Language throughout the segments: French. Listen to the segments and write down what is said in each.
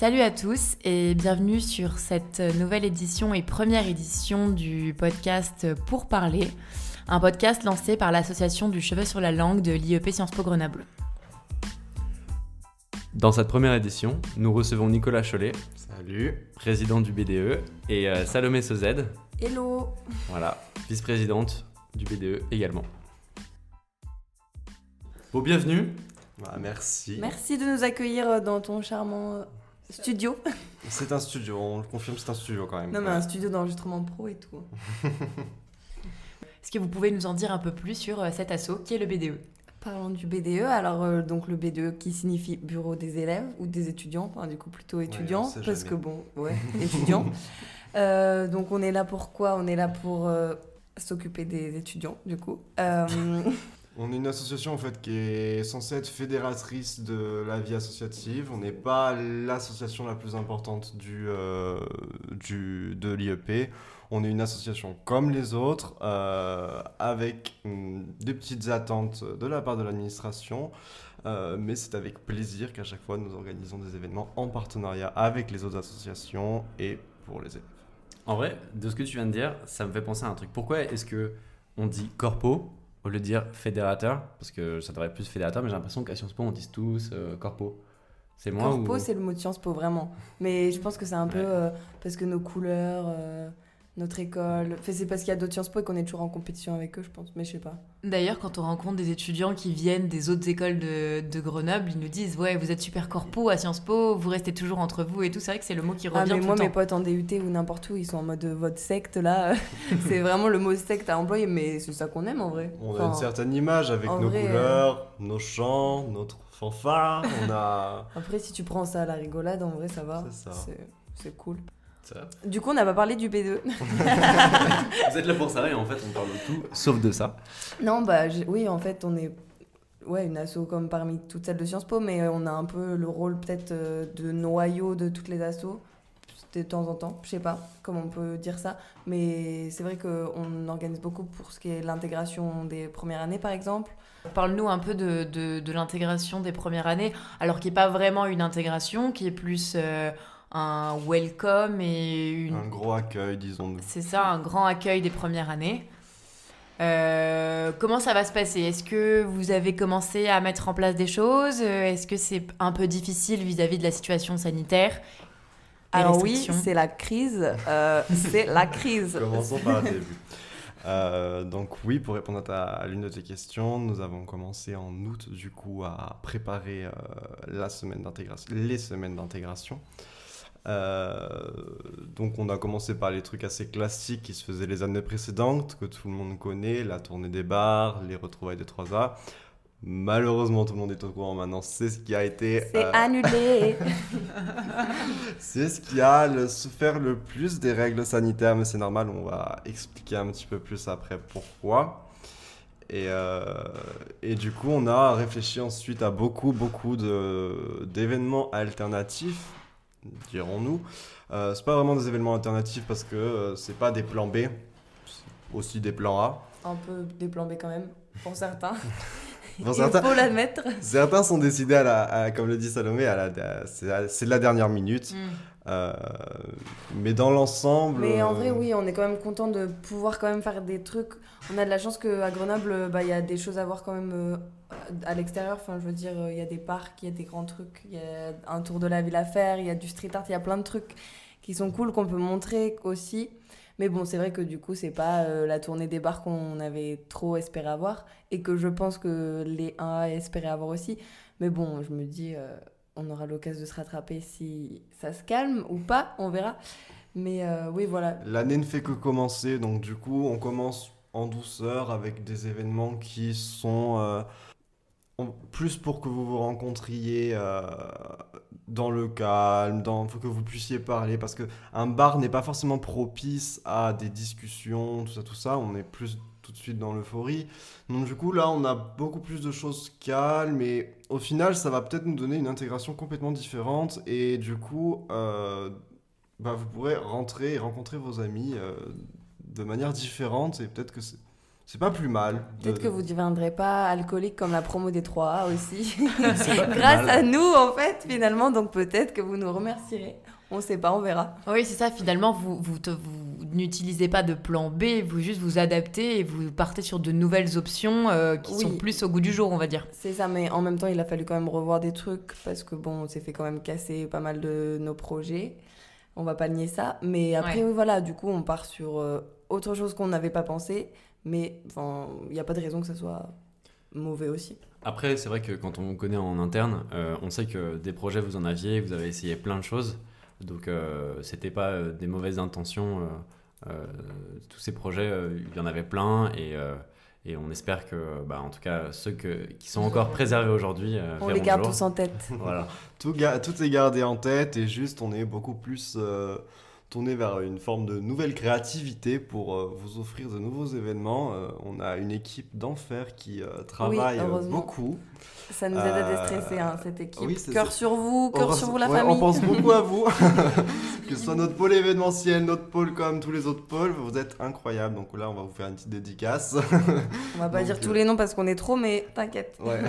Salut à tous et bienvenue sur cette nouvelle édition et première édition du podcast Pour parler, un podcast lancé par l'association du cheveu sur la langue de l'IEP Sciences Po Grenoble. Dans cette première édition, nous recevons Nicolas Cholet, Salut. président du BDE, et euh, Salomé Sozed, Hello voilà, vice-présidente du BDE également. Bon, bienvenue. Bah, merci. Merci de nous accueillir dans ton charmant studio. C'est un studio, on le confirme, c'est un studio quand même. Non, mais un studio d'enregistrement pro et tout. Est-ce que vous pouvez nous en dire un peu plus sur euh, cet assaut qui est le BDE Parlons du BDE. Alors, euh, donc le BDE qui signifie Bureau des élèves ou des étudiants, enfin, du coup plutôt étudiants, parce jamais. que bon, ouais, étudiants. Euh, donc, on est là pour quoi? On est là pour euh, s'occuper des étudiants, du coup. On est une association en fait qui est censée être fédératrice de la vie associative. On n'est pas l'association la plus importante du, euh, de l'IEP. On est une association comme les autres, euh, avec hum, des petites attentes de la part de l'administration. Euh, mais c'est avec plaisir qu'à chaque fois nous organisons des événements en partenariat avec les autres associations et pour les élèves. En vrai, de ce que tu viens de dire, ça me fait penser à un truc. Pourquoi est-ce que on dit corpo? Au lieu de dire fédérateur Parce que ça devrait être plus fédérateur, mais j'ai l'impression qu'à Sciences Po, on dit tous euh, corpo. C'est moi Corpo, ou... c'est le mot de Sciences Po, vraiment. Mais je pense que c'est un peu euh, parce que nos couleurs, euh, notre école. Enfin, c'est parce qu'il y a d'autres Sciences Po et qu'on est toujours en compétition avec eux, je pense. Mais je sais pas. D'ailleurs, quand on rencontre des étudiants qui viennent des autres écoles de, de Grenoble, ils nous disent Ouais, vous êtes super corpo à Sciences Po, vous restez toujours entre vous et tout. C'est vrai que c'est le mot qui revient Ah, mais tout moi, le mes potes en DUT ou n'importe où, ils sont en mode euh, votre secte là. c'est vraiment le mot secte à employer, mais c'est ça qu'on aime en vrai. On a une certaine image avec nos vrai, euh, couleurs, nos chants, notre fanfare. On a. Après, si tu prends ça à la rigolade, en vrai, ça va. C'est ça. C'est- C'est cool. Du coup, on n'a pas parlé du B2. Vous êtes là pour ça et en fait, on parle de tout sauf de ça. non, bah oui, en fait, on est ouais, une asso comme parmi toutes celles de Sciences Po, mais on a un peu le rôle peut-être euh, de noyau de toutes les assos. De temps en temps, je sais pas comment on peut dire ça, mais c'est vrai qu'on organise beaucoup pour ce qui est l'intégration des premières années par exemple. Parle-nous un peu de, de- de l'intégration des premières années, alors qui n'est pas vraiment une intégration, qui est plus euh, un welcome et une. Un gros accueil, disons-nous. C'est ça, un grand accueil des premières années. Euh, comment ça va se passer? Est-ce que vous avez commencé à mettre en place des choses? Euh, Est-ce que c'est un peu difficile vis-à-vis de la situation sanitaire Alors oui, c'est la crise, euh, c'est la crise. Commençons par le début. Euh, donc oui, pour répondre à, ta- à l'une de tes questions, nous avons commencé en août du coup à préparer euh, la semaine d'intégration, les semaines d'intégration. Euh, donc on a commencé par les trucs assez classiques qui se faisaient les années précédentes, que tout le monde connaît, la tournée des bars, les retrouvailles de 3A. Malheureusement, tout le monde est au courant maintenant, c'est ce qui a été... C'est euh, annulé. C'est ce qui a le, souffert le plus des règles sanitaires, mais c'est normal, on va expliquer un petit peu plus après pourquoi. Et, euh, et du coup, on a réfléchi ensuite à beaucoup, beaucoup de- d'événements alternatifs, dirons-nous. Euh, c'est pas vraiment des événements alternatifs parce que euh, c'est pas des plans B, aussi des plans A. Un peu des plans B quand même, pour certains. Pour Il certains- faut l'admettre. Certains sont décidés, à la, à- comme le dit Salomé, à la, c'est de la dernière minute. Hmm. Euh, mais dans l'ensemble. Mais en euh, vrai, oui, on est quand même content de pouvoir quand même faire des trucs. On a de la chance qu'à Grenoble, bah, il y a des choses à voir quand même euh, à l'extérieur. Enfin, je veux dire, euh, il y a des parcs, il y a des grands trucs, il y a un tour de la ville à faire, il y a du street art, il y a plein de trucs qui sont cool qu'on peut montrer aussi. Mais bon, c'est vrai que du coup, c'est pas euh, la tournée des bars qu'on avait trop espéré avoir et que je pense que les 1A espéraient avoir aussi. Mais bon, je me dis, euh, on aura l'occasion de se rattraper si ça se calme ou pas, on verra. Mais oui, voilà. L'année ne fait que commencer, donc du coup, on commence en douceur avec des événements qui sont plus pour que vous vous rencontriez euh, dans le calme, dans, faut que vous puissiez parler, parce que un bar n'est pas forcément propice à des discussions, tout ça, tout ça. On est plus tout de suite dans l'euphorie. Donc du coup, là, on a beaucoup plus de choses calmes et au final, ça va peut-être nous donner une intégration complètement différente et du coup, euh, bah, vous pourrez rentrer et rencontrer vos amis euh, de manière différente et peut-être que c'est- c'est pas plus mal. Peut-être de- que vous ne deviendrez pas alcoolique comme la promo des 3A aussi. Grâce mal. à nous, en fait, finalement. Donc peut-être que vous nous remercierez. On sait pas, on verra. Oui, c'est ça. Finalement, vous, vous, vous n'utilisez pas de plan B, vous juste vous adaptez et vous partez sur de nouvelles options euh, qui Oui. sont plus au goût du jour, on va dire. C'est ça, mais en même temps, il a fallu quand même revoir des trucs parce que bon, on s'est fait quand même casser pas mal de nos projets. On va pas nier ça. Mais après, Ouais. oui, voilà, du coup, on part sur euh, autre chose qu'on n'avait pas pensé. Mais enfin, il n'y a pas de raison que ça soit mauvais aussi. Après, c'est vrai que quand on vous connaît en interne, euh, on sait que des projets, vous en aviez, vous avez essayé plein de choses. Donc, euh, c'était pas euh, des mauvaises intentions. euh, euh, tous ces projets, euh, il y en avait plein. Et, euh, et on espère que, bah, en tout cas, ceux que- qui sont encore préservés aujourd'hui, euh, On les le garde jour. tous en tête. Voilà. Tout, ga- tout est gardé en tête et juste on est beaucoup plus tourné vers une forme de nouvelle créativité pour euh, vous offrir de nouveaux événements. Euh, on a une équipe d'enfer qui euh, travaille beaucoup. Ça nous aide à déstresser, hein, cette équipe. oui, cœur sur vous, cœur sur vous, la ouais, famille. On pense beaucoup à vous. que ce soit notre pôle événementiel, notre pôle comme tous les autres pôles, vous êtes incroyables. Donc là, on va vous faire une petite dédicace. On va pas Donc, dire tous les noms parce qu'on est trop, mais t'inquiète. Ouais.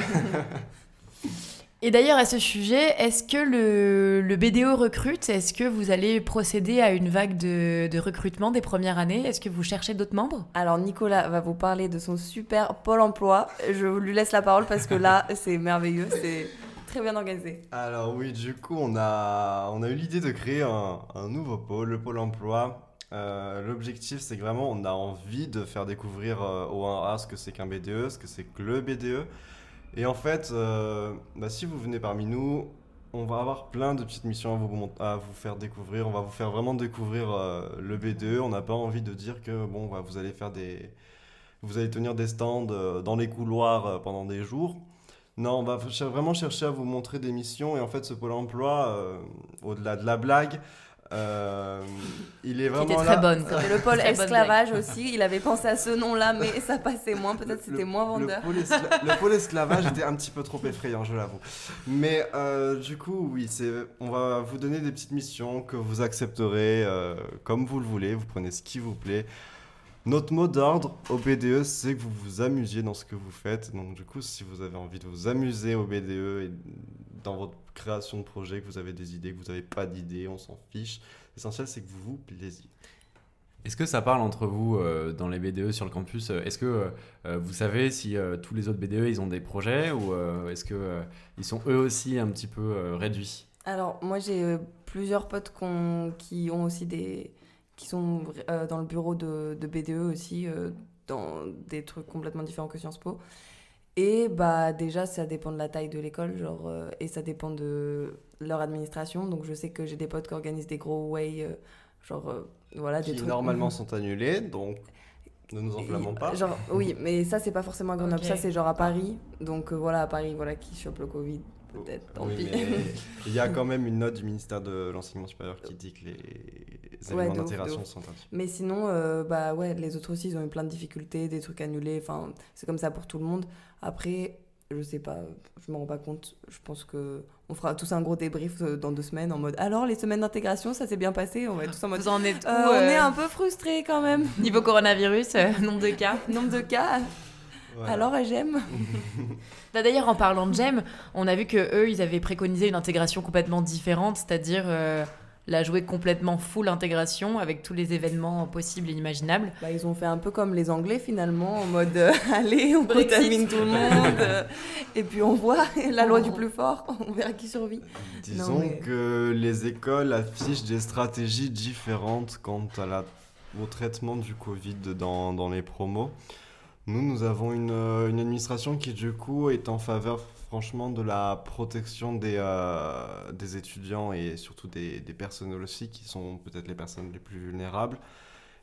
Et d'ailleurs, à ce sujet, est-ce que le, le BDO recrute? Est-ce que vous allez procéder à une vague de, de recrutement des premières années? Est-ce que vous cherchez d'autres membres? Alors Nicolas va vous parler de son super pôle emploi. Je lui laisse la parole parce que là, c'est merveilleux, c'est très bien organisé. Alors oui, du coup, on a, on a eu l'idée de créer un, un nouveau pôle, le pôle emploi. Euh, L'objectif, c'est que vraiment, on a envie de faire découvrir euh, au 1A ce que c'est qu'un BDE, ce que c'est que le BDE. Et en fait, euh, bah, si vous venez parmi nous, on va avoir plein de petites missions à vous, faire découvrir. On va vous faire vraiment découvrir euh, le BDE. On n'a pas envie de dire que bon, bah, vous allez faire des, vous allez tenir des stands euh, dans les couloirs pendant des jours. Non, on va vraiment chercher à vous montrer des missions. Et en fait, ce pôle emploi, au-delà de la blague, euh, il est Qui vraiment était là. très bonne. le pôle Très esclavage aussi, il avait pensé à ce nom-là, mais ça passait moins, peut-être c'était moins vendeur. Le pôle, escla- le pôle esclavage était un petit peu trop effrayant, je l'avoue. Mais euh, du coup, oui, c'est, on va vous donner des petites missions que vous accepterez euh, comme vous le voulez. Vous prenez ce qui vous plaît. Notre mot d'ordre au BDE, c'est que vous vous amusiez dans ce que vous faites. Donc, du coup, si vous avez envie de vous amuser au BDE et dans votre création de projet, que vous avez des idées, que vous n'avez pas d'idées, on s'en fiche. L'essentiel, c'est que vous vous plaisiez. Est-ce que ça parle entre vous euh, dans les BDE sur le campus Est-ce que euh, vous savez si euh, tous les autres BDE ils ont des projets ou euh, est-ce que euh, ils sont eux aussi un petit peu euh, réduits? Alors, moi, j'ai euh, plusieurs potes qui ont aussi des. qui sont euh, dans le bureau de, de BDE aussi, euh, dans des trucs complètement différents que Sciences Po. Et bah, déjà, ça dépend de la taille de l'école, genre, euh, et ça dépend de leur administration. Donc, je sais que j'ai des potes qui organisent des gros way, euh, genre, euh, voilà, des Qui trucs. normalement sont annulés, donc ne nous enflammons pas. Genre, oui, mais ça, c'est pas forcément à Grenoble, ça, c'est genre à Paris. Donc, euh, voilà, à Paris, voilà, qui chope le Covid, peut-être, tant Oui, pis. il y a quand même une note du ministère de l'enseignement supérieur qui dit que les Ouais, éléments d'intégration sont interdits. Mais sinon, euh, bah ouais, les autres aussi, ils ont eu plein de difficultés, des trucs annulés. Enfin, c'est comme ça pour tout le monde. Après, je sais pas, je me rends pas compte. Je pense que on fera tous un gros débrief euh, dans deux semaines en mode. Alors, les semaines d'intégration, ça s'est bien passé? On va être tous en mode. Vous en êtes où Euh, On euh, est un peu frustrés quand même. Niveau coronavirus, euh, nombre de cas? Nombre de cas. Voilà. Alors, j'aime. Bah, D'ailleurs, en parlant de GEM, on a vu que eux, ils avaient préconisé une intégration complètement différente, c'est-à-dire euh, la jouer complètement full intégration avec tous les événements possibles et imaginables. Bah, ils ont fait un peu comme les Anglais finalement, en mode euh, allez, on Brexit. contamine tout le monde. euh, et puis on voit la loi du plus fort. On verra qui survit. Disons Non, mais- que les écoles affichent des stratégies différentes quant à la, au traitement du Covid dans, dans les promos. Nous, nous avons une, euh, une administration qui, du coup, est en faveur, franchement, de la protection des, euh, des étudiants et surtout des, des personnels aussi, qui sont peut-être les personnes les plus vulnérables.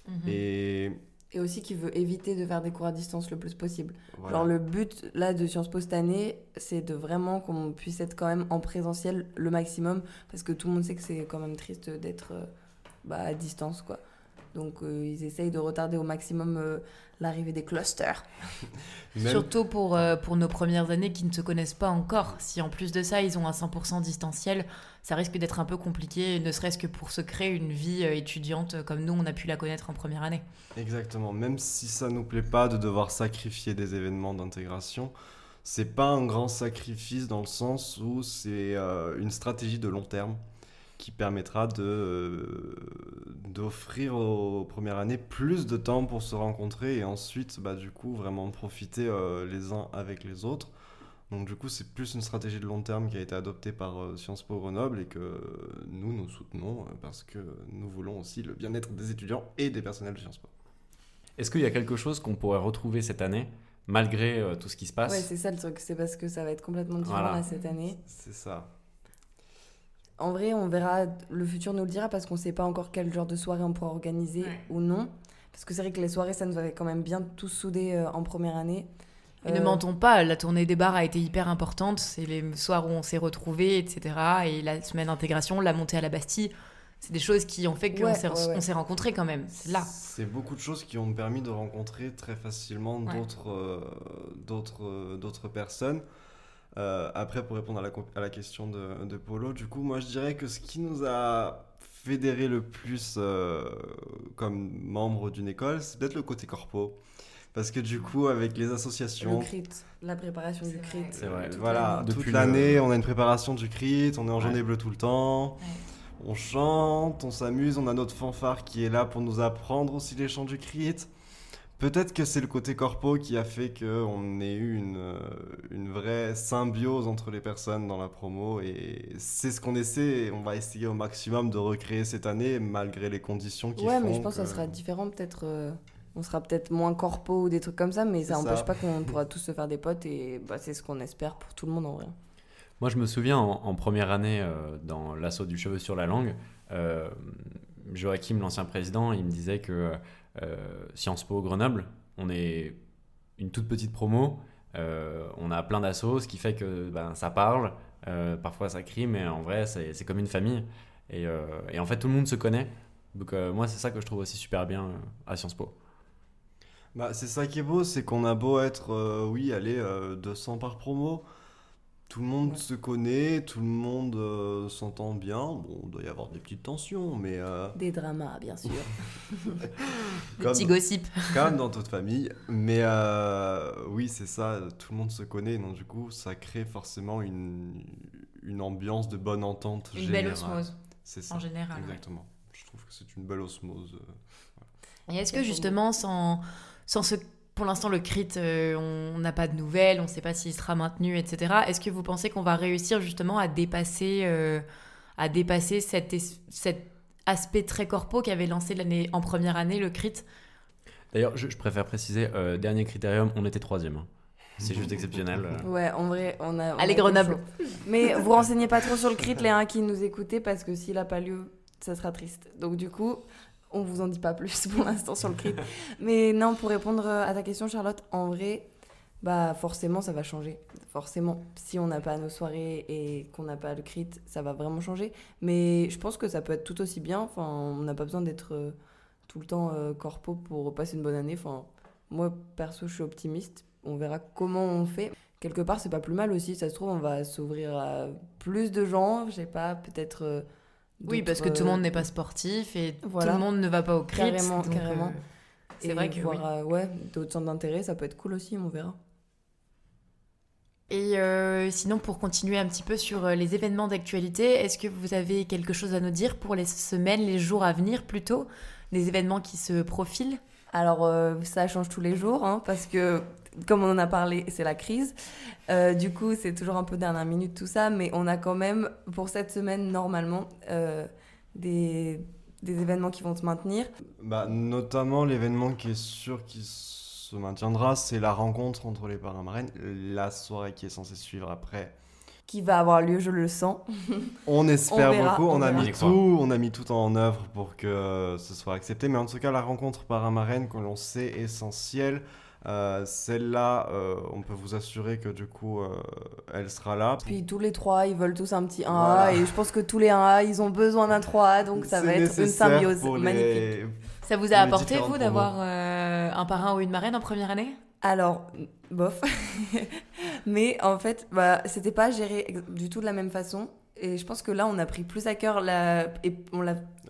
Mhm. Et Et aussi qui veut éviter de faire des cours à distance le plus possible. voilà. Genre le but là de Sciences Po cette année, c'est de vraiment qu'on puisse être quand même en présentiel le maximum parce que tout le monde sait que c'est quand même triste d'être euh, bah, à distance quoi. Donc euh, ils essayent de retarder au maximum euh, l'arrivée des clusters. Même- Surtout pour, euh, pour nos premières années qui ne se connaissent pas encore. Si en plus de ça, ils ont un 100% distanciel, ça risque d'être un peu compliqué, ne serait-ce que pour se créer une vie euh, étudiante comme nous, on a pu la connaître en première année. Exactement. Même si ça nous plaît pas de devoir sacrifier des événements d'intégration, c'est pas un grand sacrifice dans le sens où c'est euh, une stratégie de long terme qui permettra de euh, d'offrir aux premières années plus de temps pour se rencontrer et ensuite bah du coup vraiment profiter euh, les uns avec les autres. Donc du coup, c'est plus une stratégie de long terme qui a été adoptée par euh, Sciences Po Grenoble et que nous nous soutenons euh, parce que nous voulons aussi le bien-être des étudiants et des personnels de Sciences Po. Est-ce qu'il y a quelque chose qu'on pourrait retrouver cette année, malgré euh, tout ce qui se passe? Ouais, c'est ça le truc, c'est parce que ça va être complètement différent Voilà. là, cette année. C'est ça. En vrai, on verra, le futur nous le dira parce qu'on sait pas encore quel genre de soirée on pourra organiser Ouais. ou non. Parce que c'est vrai que les soirées, ça nous avait quand même bien tous soudés euh, en première année. Et ne Euh, mentons pas, la tournée des bars a été hyper importante. C'est les soirs où on s'est retrouvés, etc. Et la semaine d'intégration, la montée à la Bastille, c'est des choses qui ont fait qu'on Ouais, s'est ouais, ouais. rencontrés quand même. C'est là. C'est beaucoup de choses qui ont permis de rencontrer très facilement Ouais. d'autres euh, d'autres euh, d'autres personnes. Euh, après, pour répondre à la, co- à la question de, de Polo, du coup, moi je dirais que ce qui nous a fédéré le plus euh, comme membre d'une école, c'est peut-être le côté corpo. Parce que du coup, avec les Le associations, crit, la préparation du crit. C'est vrai. toute voilà, l'année. Toute le- l'année, on a une préparation du crit, on est en Ouais. journée bleue tout le temps. On chante, on s'amuse, on a notre fanfare qui est là pour nous apprendre aussi les chants du crit. Peut-être que c'est le côté corpo qui a fait qu'on ait eu une, euh, une vraie symbiose entre les personnes dans la promo et c'est ce qu'on essaie et on va essayer au maximum de recréer cette année malgré les conditions qui Ouais, font mais je pense que que- ça sera différent, peut-être. euh, on sera peut-être moins corpo ou des trucs comme ça, mais ça n'empêche pas qu'on pourra tous se faire des potes et bah, c'est ce qu'on espère pour tout le monde en vrai. Moi, je me souviens en, en première année euh, dans l'assaut du cheveu sur la langue, euh, Joachim, l'ancien président, il me disait que euh, Sciences Po Grenoble, on est une toute petite promo, euh, on a plein d'assauts, ce qui fait que ben, ça parle, euh, parfois ça crie, mais en vrai, c'est comme une famille. Et, euh, en fait, tout le monde se connaît. Donc, euh, moi, c'est ça que je trouve aussi super bien euh, à Sciences Po. Bah, c'est ça qui est beau, c'est qu'on a beau être, euh, oui, allez, euh, 200 par promo, tout le monde Ouais. se connaît, tout le monde euh, s'entend bien. Bon, il doit y avoir des petites tensions, mais euh, Des dramas, bien sûr. Des Comme- petits gossips. comme dans toute famille. Mais euh, oui, c'est ça, tout le monde se connaît, donc du coup, ça crée forcément une, une ambiance de bonne entente Une belle générale. osmose, C'est ça, en général. ouais. exactement. Je trouve que c'est une belle osmose. Et est-ce que justement, sans, sans ce... Pour l'instant, le crit, euh, on n'a pas de nouvelles, on ne sait pas s'il sera maintenu, etc. Est-ce que vous pensez qu'on va réussir justement à dépasser, euh, à dépasser cet, aspect très corpo qu'avait lancé l'année en première année, le crit? D'ailleurs, je, je préfère préciser, euh, dernier critérium, on était troisième. hein. C'est juste exceptionnel. Ouais, en vrai, on a. on Allez, a Grenoble. Mais vous renseignez pas trop sur le crit, les uns qui nous écoutez, parce que s'il a pas lieu, ça sera triste. Donc, du coup, on vous en dit pas plus pour l'instant sur le crit. Mais non, pour répondre à ta question, Charlotte, en vrai, bah forcément, ça va changer. Forcément. Si on n'a pas nos soirées et qu'on n'a pas le crit, ça va vraiment changer. Mais je pense que ça peut être tout aussi bien. Enfin, on n'a pas besoin d'être euh, tout le temps euh, corpo pour passer une bonne année. Enfin, moi, perso, je suis optimiste. On verra comment on fait. Quelque part, c'est pas plus mal aussi. Ça se trouve, on va s'ouvrir à plus de gens. Je sais pas, peut-être. euh, Oui, parce que tout le monde euh, n'est pas sportif et Voilà. tout le monde ne va pas au crit. Carrément, donc, carrément. euh, c'est et vrai que voir, oui. euh, ouais, d'autres centres d'intérêt, ça peut être cool aussi, on verra. Et euh, sinon, pour continuer un petit peu sur euh, les événements d'actualité, est-ce que vous avez quelque chose à nous dire pour les semaines, les jours à venir plutôt Des événements qui se profilent? Alors, euh, ça change tous les jours, hein, parce que, comme on en a parlé, c'est la crise. Euh, du coup, c'est toujours un peu dernière minute tout ça, mais on a quand même, pour cette semaine, normalement, euh, des, des événements qui vont se maintenir. Bah, notamment, l'événement qui est sûr qui se maintiendra, c'est la rencontre entre les parrains marraines, la soirée qui est censée suivre après. Qui va avoir lieu, je le sens. On espère On verra, beaucoup, on, on a verra. mis tout, on a mis tout en œuvre pour que ce soit accepté, mais en tout cas, la rencontre parrain marraine, que l'on sait essentielle, Euh, Celle-là, euh, on peut vous assurer que du coup, euh, elle sera là. Puis tous les trois, ils veulent tous un petit 1A. Voilà. Et je pense que tous les 1A, ils ont besoin d'un 3A. Donc ça va être une symbiose pour les- magnifique. Ça vous a les apporté, vous, d'avoir euh, un parrain ou une marraine en première année? Alors, bof. Mais en fait, bah, c'était pas géré du tout de la même façon. Et je pense que là, on a pris plus à cœur l'a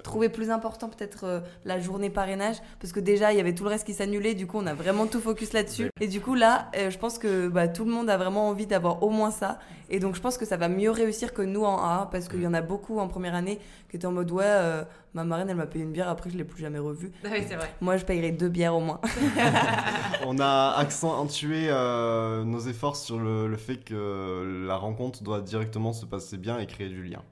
trouvé plus important peut-être euh, la journée parrainage parce que déjà il y avait tout le reste qui s'annulait du coup on a vraiment tout focus là-dessus. Et du coup là euh, je pense que bah, tout le monde a vraiment envie d'avoir au moins ça. Et donc je pense que ça va mieux réussir que nous en A parce qu'il y en a beaucoup en première année qui étaient en mode ouais euh, ma marraine elle m'a payé une bière après je l'ai plus jamais revue. Oui, c'est vrai. moi je payerai deux bières au moins. On a accentué euh, nos efforts sur le, le fait que la rencontre doit directement se passer bien et créer du lien.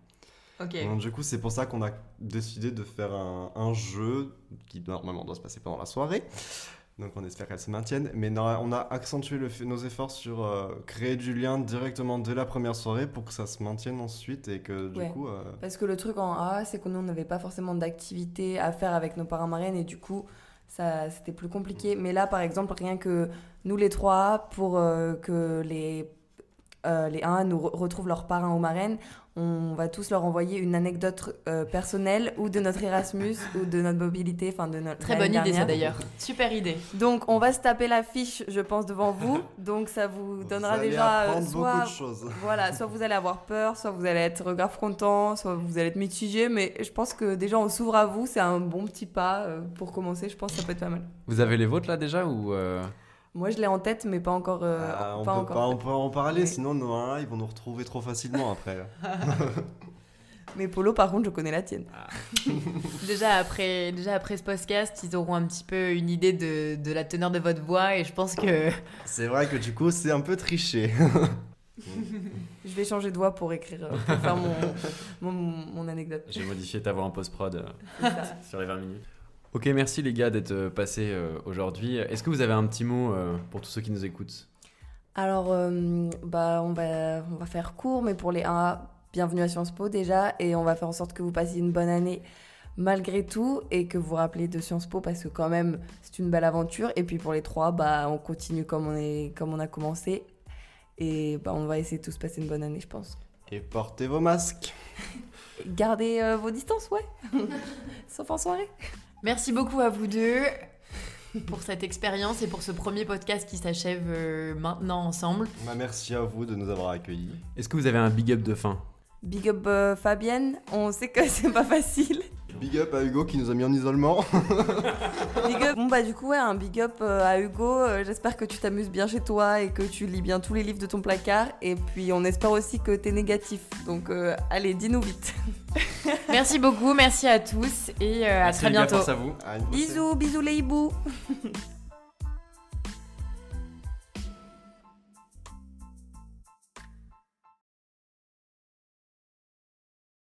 Donc, du coup, c'est pour ça qu'on a décidé de faire un, un jeu qui normalement doit se passer pendant la soirée. Donc on espère qu'elle se maintienne. Mais non, on a accentué le nos efforts sur euh, créer du lien directement dès la première soirée pour que ça se maintienne ensuite et que du Ouais. coup... euh, Parce que le truc en A, c'est que nous, on n'avait pas forcément d'activité à faire avec nos parents marraines et du coup, ça, c'était plus compliqué. Mais là, par exemple, rien que nous, les trois, pour euh, que les, euh, les 1 nous re- retrouvent leurs parrains ou marraines, on va tous leur envoyer une anecdote euh, personnelle ou de notre Erasmus ou de notre mobilité, enfin de notre. Très bonne idée, ça dernière. d'ailleurs. Super idée. Donc, on va se taper l'affiche, je pense, devant vous. Donc, ça vous donnera vous allez déjà euh, soit beaucoup de choses. voilà, soit vous allez avoir peur, soit vous allez être grave content, soit vous allez être mitigé, mais je pense que déjà on s'ouvre à vous, c'est un bon petit pas euh, pour commencer, je pense que ça peut être pas mal. Vous avez les vôtres là déjà ou euh, Moi je l'ai en tête, mais pas encore. euh, Ah, on pas peut encore. pas on peut en parler, sinon nos 1 ils vont nous retrouver trop facilement après. Mais Polo, par contre, je connais la tienne. Déjà après, déjà après ce podcast, ils auront un petit peu une idée de, de la teneur de votre voix et je pense que C'est vrai que du coup, c'est un peu triché. Je vais changer de voix pour écrire, euh, pour faire mon, mon, mon anecdote. j'ai modifié ta voix en post-prod euh, sur les 20 minutes Ok, merci les gars d'être euh, passés euh, aujourd'hui. Est-ce que vous avez un petit mot euh, pour tous ceux qui nous écoutent? Alors, euh, bah, on, va, on va faire court, mais pour les 1A, bienvenue à Sciences Po déjà, et on va faire en sorte que vous passiez une bonne année malgré tout, et que vous vous rappelez de Sciences Po, parce que quand même, c'est une belle aventure. Et puis pour les 3, bah, on continue comme on, est, comme on a commencé, et bah, on va essayer de tous passer une bonne année, je pense. Et portez vos masques. Gardez euh, vos distances, ouais, sauf en soirée. Merci beaucoup à vous deux pour cette expérience et pour ce premier podcast qui s'achève euh, maintenant ensemble. Bah, merci à vous de nous avoir accueillis. Est-ce que vous avez un big up de fin? Big up euh, Fabienne, on sait que c'est pas facile. Big up à Hugo qui nous a mis en isolement. Big up. Bon bah du coup ouais, un big up euh, à Hugo. Euh, J'espère que tu t'amuses bien chez toi et que tu lis bien tous les livres de ton placard. Et puis on espère aussi que t'es négatif. Donc euh, allez, dis-nous vite. Merci beaucoup, merci à tous et euh, à très bientôt. à vous. Bisous, bisous les hiboux.